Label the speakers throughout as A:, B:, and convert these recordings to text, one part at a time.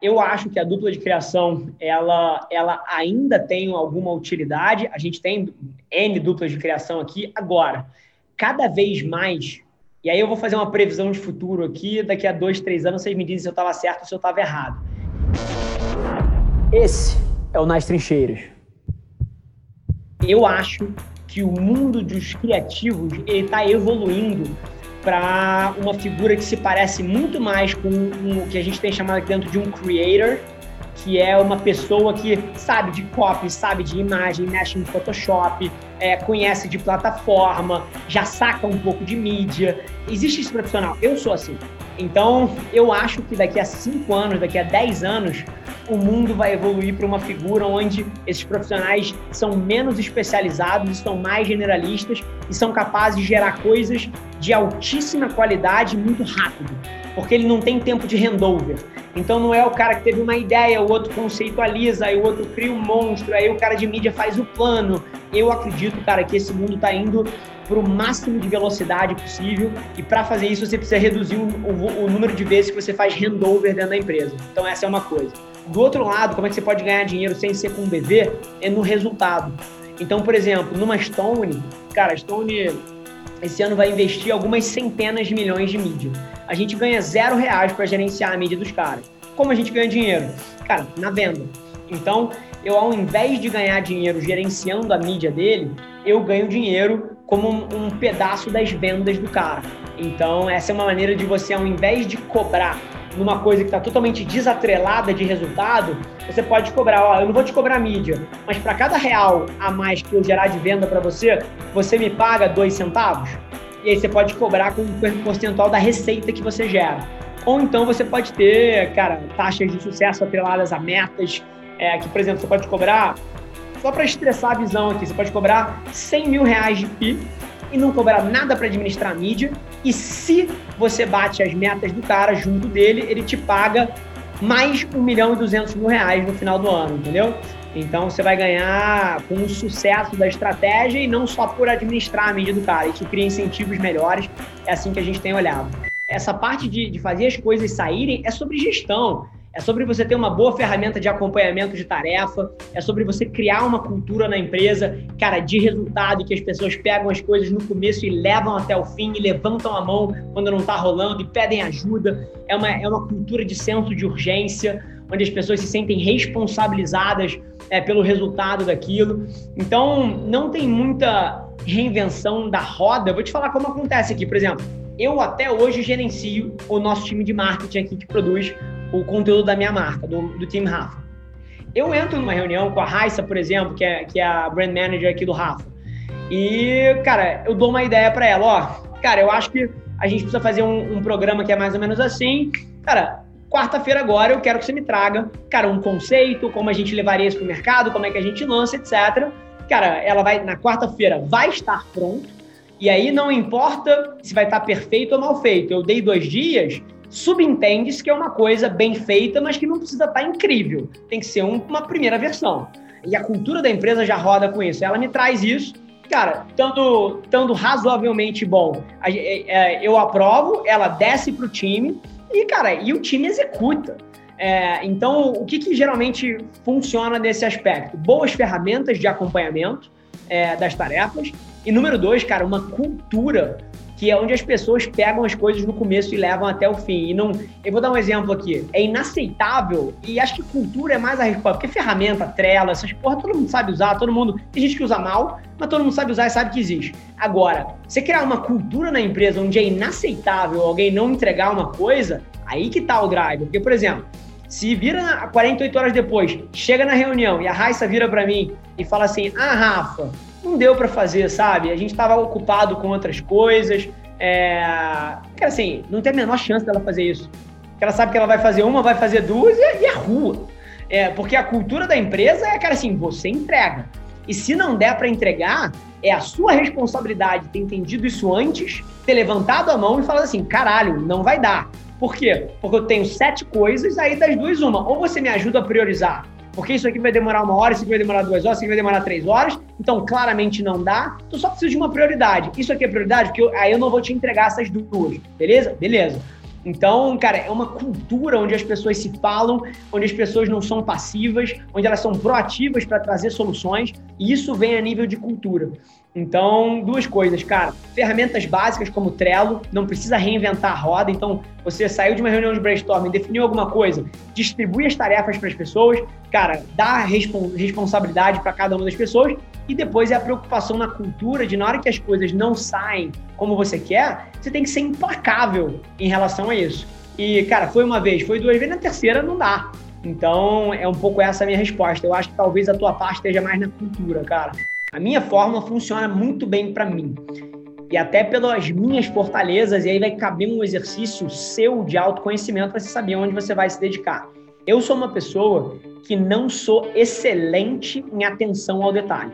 A: Eu acho que a dupla de criação, ela, ela ainda tem alguma utilidade. A gente tem N duplas de criação aqui. Agora, cada vez mais, e aí eu vou fazer uma previsão de futuro aqui, daqui a dois, três anos vocês me dizem se eu estava certo ou se eu estava errado. Esse é o Nas Trincheiras. Eu acho que o mundo dos criativos está evoluindo para uma figura que se parece muito mais com o que a gente tem chamado aqui dentro de um creator, que é uma pessoa que sabe de copy, sabe de imagem, mexe no Photoshop, é, conhece de plataforma, já saca um pouco de mídia. Existe esse profissional. Eu sou assim. Então, eu acho que daqui a 5 anos, daqui a 10 anos, o mundo vai evoluir para uma figura onde esses profissionais são menos especializados, estão mais generalistas e são capazes de gerar coisas de altíssima qualidade muito rápido, porque ele não tem tempo de handover. Então não é o cara que teve uma ideia, o outro conceitualiza, aí o outro cria um monstro, aí o cara de mídia faz o plano. Eu acredito, cara, que esse mundo está indo para o máximo de velocidade possível e para fazer isso você precisa reduzir o, o, o número de vezes que você faz handover dentro da empresa. Então essa é uma coisa. Do outro lado, como é que você pode ganhar dinheiro sem ser com um BV? É no resultado. Então, por exemplo, numa Stone, cara, Stone esse ano vai investir algumas centenas de milhões de mídia. A gente ganha zero reais para gerenciar a mídia dos caras. Como a gente ganha dinheiro? Cara, na venda. Então, eu ao invés de ganhar dinheiro gerenciando a mídia dele, eu ganho dinheiro como um, um pedaço das vendas do cara. Então, essa é uma maneira de você, ao invés de cobrar numa coisa que está totalmente desatrelada de resultado, você pode cobrar, ó, eu não vou te cobrar mídia, mas para cada real a mais que eu gerar de venda para você, você me paga dois centavos? E aí você pode cobrar com um percentual da receita que você gera. Ou então você pode ter, cara, taxas de sucesso atreladas a metas, é, que, por exemplo, você pode cobrar, só para estressar a visão aqui, você pode cobrar 100 mil reais de PI e não cobrar nada para administrar a mídia. E se você bate as metas do cara junto dele, ele te paga mais 1 milhão e 200 mil reais no final do ano, entendeu? Então você vai ganhar com o sucesso da estratégia e não só por administrar a mídia do cara. Isso cria incentivos melhores. É assim que a gente tem olhado. Essa parte de, de fazer as coisas saírem é sobre gestão é sobre você ter uma boa ferramenta de acompanhamento de tarefa, é sobre você criar uma cultura na empresa, cara, de resultado, que as pessoas pegam as coisas no começo e levam até o fim, e levantam a mão quando não está rolando e pedem ajuda. É uma, é uma cultura de senso de urgência, onde as pessoas se sentem responsabilizadas é, pelo resultado daquilo. Então, não tem muita reinvenção da roda. Eu vou te falar como acontece aqui, por exemplo. Eu até hoje gerencio o nosso time de marketing aqui que produz o conteúdo da minha marca, do, do time Rafa. Eu entro numa reunião com a Raissa, por exemplo, que é, que é a brand manager aqui do Rafa. E, cara, eu dou uma ideia para ela, ó, cara, eu acho que a gente precisa fazer um, um programa que é mais ou menos assim. Cara, quarta-feira agora eu quero que você me traga, cara, um conceito, como a gente levaria isso pro mercado, como é que a gente lança, etc. Cara, ela vai, na quarta-feira, vai estar pronto. E aí não importa se vai estar perfeito ou mal feito. Eu dei dois dias, subentende-se que é uma coisa bem feita, mas que não precisa estar incrível. Tem que ser um, uma primeira versão. E a cultura da empresa já roda com isso. Ela me traz isso. Cara, estando, estando razoavelmente bom, é, é, eu aprovo, ela desce para o time e, cara, e o time executa. É, então, o que, que, geralmente funciona nesse aspecto? Boas ferramentas de acompanhamento é, das tarefas. E número dois, cara, uma cultura que é onde as pessoas pegam as coisas no começo e levam até o fim. E não, eu vou dar um exemplo aqui. É inaceitável e acho que cultura é mais a resposta, porque ferramenta, trela, essas porra, todo mundo sabe usar, todo mundo, tem gente que usa mal, mas todo mundo sabe usar e sabe que existe. Agora, você criar uma cultura na empresa onde é inaceitável alguém não entregar uma coisa, aí que tá o drive. Porque, por exemplo, se vira 48 horas depois, chega na reunião e a Raissa vira para mim e fala assim: "Ah, Rafa, não deu para fazer, sabe? A gente estava ocupado com outras coisas. É... Cara, assim, não tem a menor chance dela fazer isso. Porque ela sabe que ela vai fazer uma, vai fazer duas e, e é rua. É, porque a cultura da empresa é, cara, assim, você entrega. E se não der para entregar, é a sua responsabilidade ter entendido isso antes, ter levantado a mão e falado assim: caralho, não vai dar. Por quê? Porque eu tenho sete coisas, aí das duas, uma. Ou você me ajuda a priorizar porque isso aqui vai demorar uma hora, isso aqui vai demorar duas horas, isso aqui vai demorar três horas, então claramente não dá, tu só precisa de uma prioridade. Isso aqui é prioridade, porque eu, aí eu não vou te entregar essas duas, beleza? Beleza. Então, cara, é uma cultura onde as pessoas se falam, onde as pessoas não são passivas, onde elas são proativas para trazer soluções, e isso vem a nível de cultura. Então, duas coisas, cara. Ferramentas básicas como Trello, não precisa reinventar a roda. Então, você saiu de uma reunião de brainstorming, definiu alguma coisa, distribui as tarefas para as pessoas, cara, dá responsabilidade para cada uma das pessoas e depois é a preocupação na cultura de na hora que as coisas não saem como você quer, você tem que ser implacável em relação a isso. E, cara, foi uma vez, foi duas vezes, na terceira não dá. Então, é um pouco essa a minha resposta. Eu acho que talvez a tua parte esteja mais na cultura, cara. A minha fórmula funciona muito bem para mim. E até pelas minhas fortalezas, e aí vai caber um exercício seu de autoconhecimento para você saber onde você vai se dedicar. Eu sou uma pessoa que não sou excelente em atenção ao detalhe.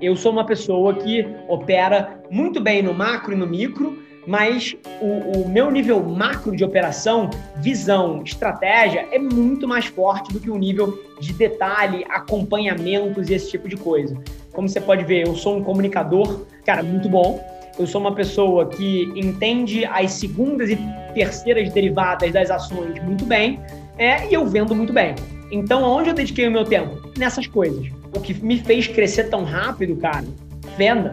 A: Eu sou uma pessoa que opera muito bem no macro e no micro, mas o, o, meu nível macro de operação, visão, estratégia é muito mais forte do que o nível de detalhe, acompanhamentos e esse tipo de coisa. Como você pode ver, eu sou um comunicador, cara, muito bom. Eu sou uma pessoa que entende as segundas e terceiras derivadas das ações muito bem, é, e eu vendo muito bem. Então, aonde eu dediquei o meu tempo? Nessas coisas. O que me fez crescer tão rápido, cara, venda.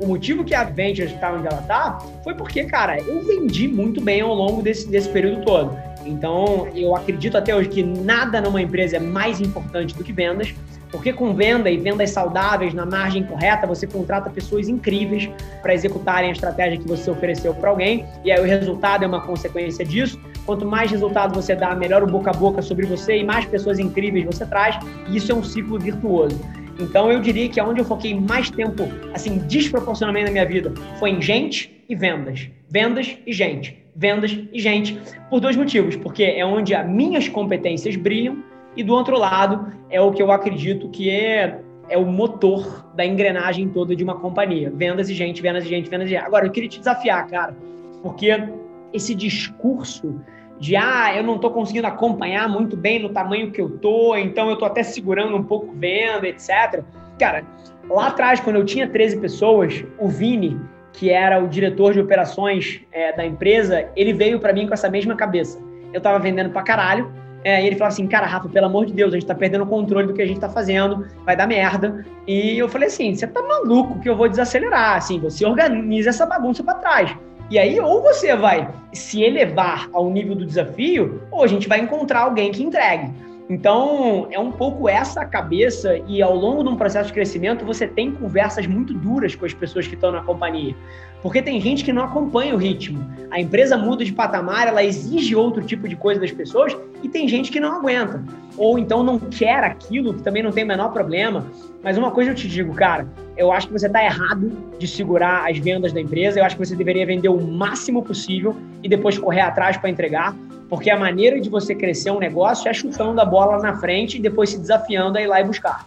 A: O motivo que a Ventures está onde ela está foi porque, cara, eu vendi muito bem ao longo desse, desse período todo. Então, eu acredito até hoje que nada numa empresa é mais importante do que vendas. Porque com venda e vendas saudáveis na margem correta, você contrata pessoas incríveis para executarem a estratégia que você ofereceu para alguém, e aí o resultado é uma consequência disso. Quanto mais resultado você dá, melhor o boca a boca sobre você e mais pessoas incríveis você traz, e isso é um ciclo virtuoso. Então eu diria que onde eu foquei mais tempo, assim, desproporcionalmente na minha vida, foi em gente e vendas. Vendas e gente. Vendas e gente. Por dois motivos. Porque é onde as minhas competências brilham e do outro lado, é o que eu acredito que é, é o motor da engrenagem toda de uma companhia. Vendas e gente, vendas e gente, vendas e gente. Agora, eu queria te desafiar, cara, porque esse discurso de ah, eu não estou conseguindo acompanhar muito bem no tamanho que eu tô, então eu estou até segurando um pouco venda, etc. Cara, lá atrás, quando eu tinha 13 pessoas, o Vini, que era o diretor de operações é, da empresa, ele veio para mim com essa mesma cabeça. Eu estava vendendo para caralho, é, e ele falou assim, cara, Rafa, pelo amor de Deus, a gente tá perdendo o controle do que a gente tá fazendo, vai dar merda. E eu falei assim, você tá maluco que eu vou desacelerar, assim, você organiza essa bagunça para trás. E aí, ou você vai se elevar ao nível do desafio, ou a gente vai encontrar alguém que entregue. Então, é um pouco essa cabeça, e ao longo de um processo de crescimento, você tem conversas muito duras com as pessoas que estão na companhia. Porque tem gente que não acompanha o ritmo. A empresa muda de patamar, ela exige outro tipo de coisa das pessoas e tem gente que não aguenta. Ou então não quer aquilo, que também não tem o menor problema. Mas uma coisa eu te digo, cara, eu acho que você está errado de segurar as vendas da empresa. Eu acho que você deveria vender o máximo possível e depois correr atrás para entregar. Porque a maneira de você crescer um negócio é chutando a bola na frente e depois se desafiando a ir lá e buscar.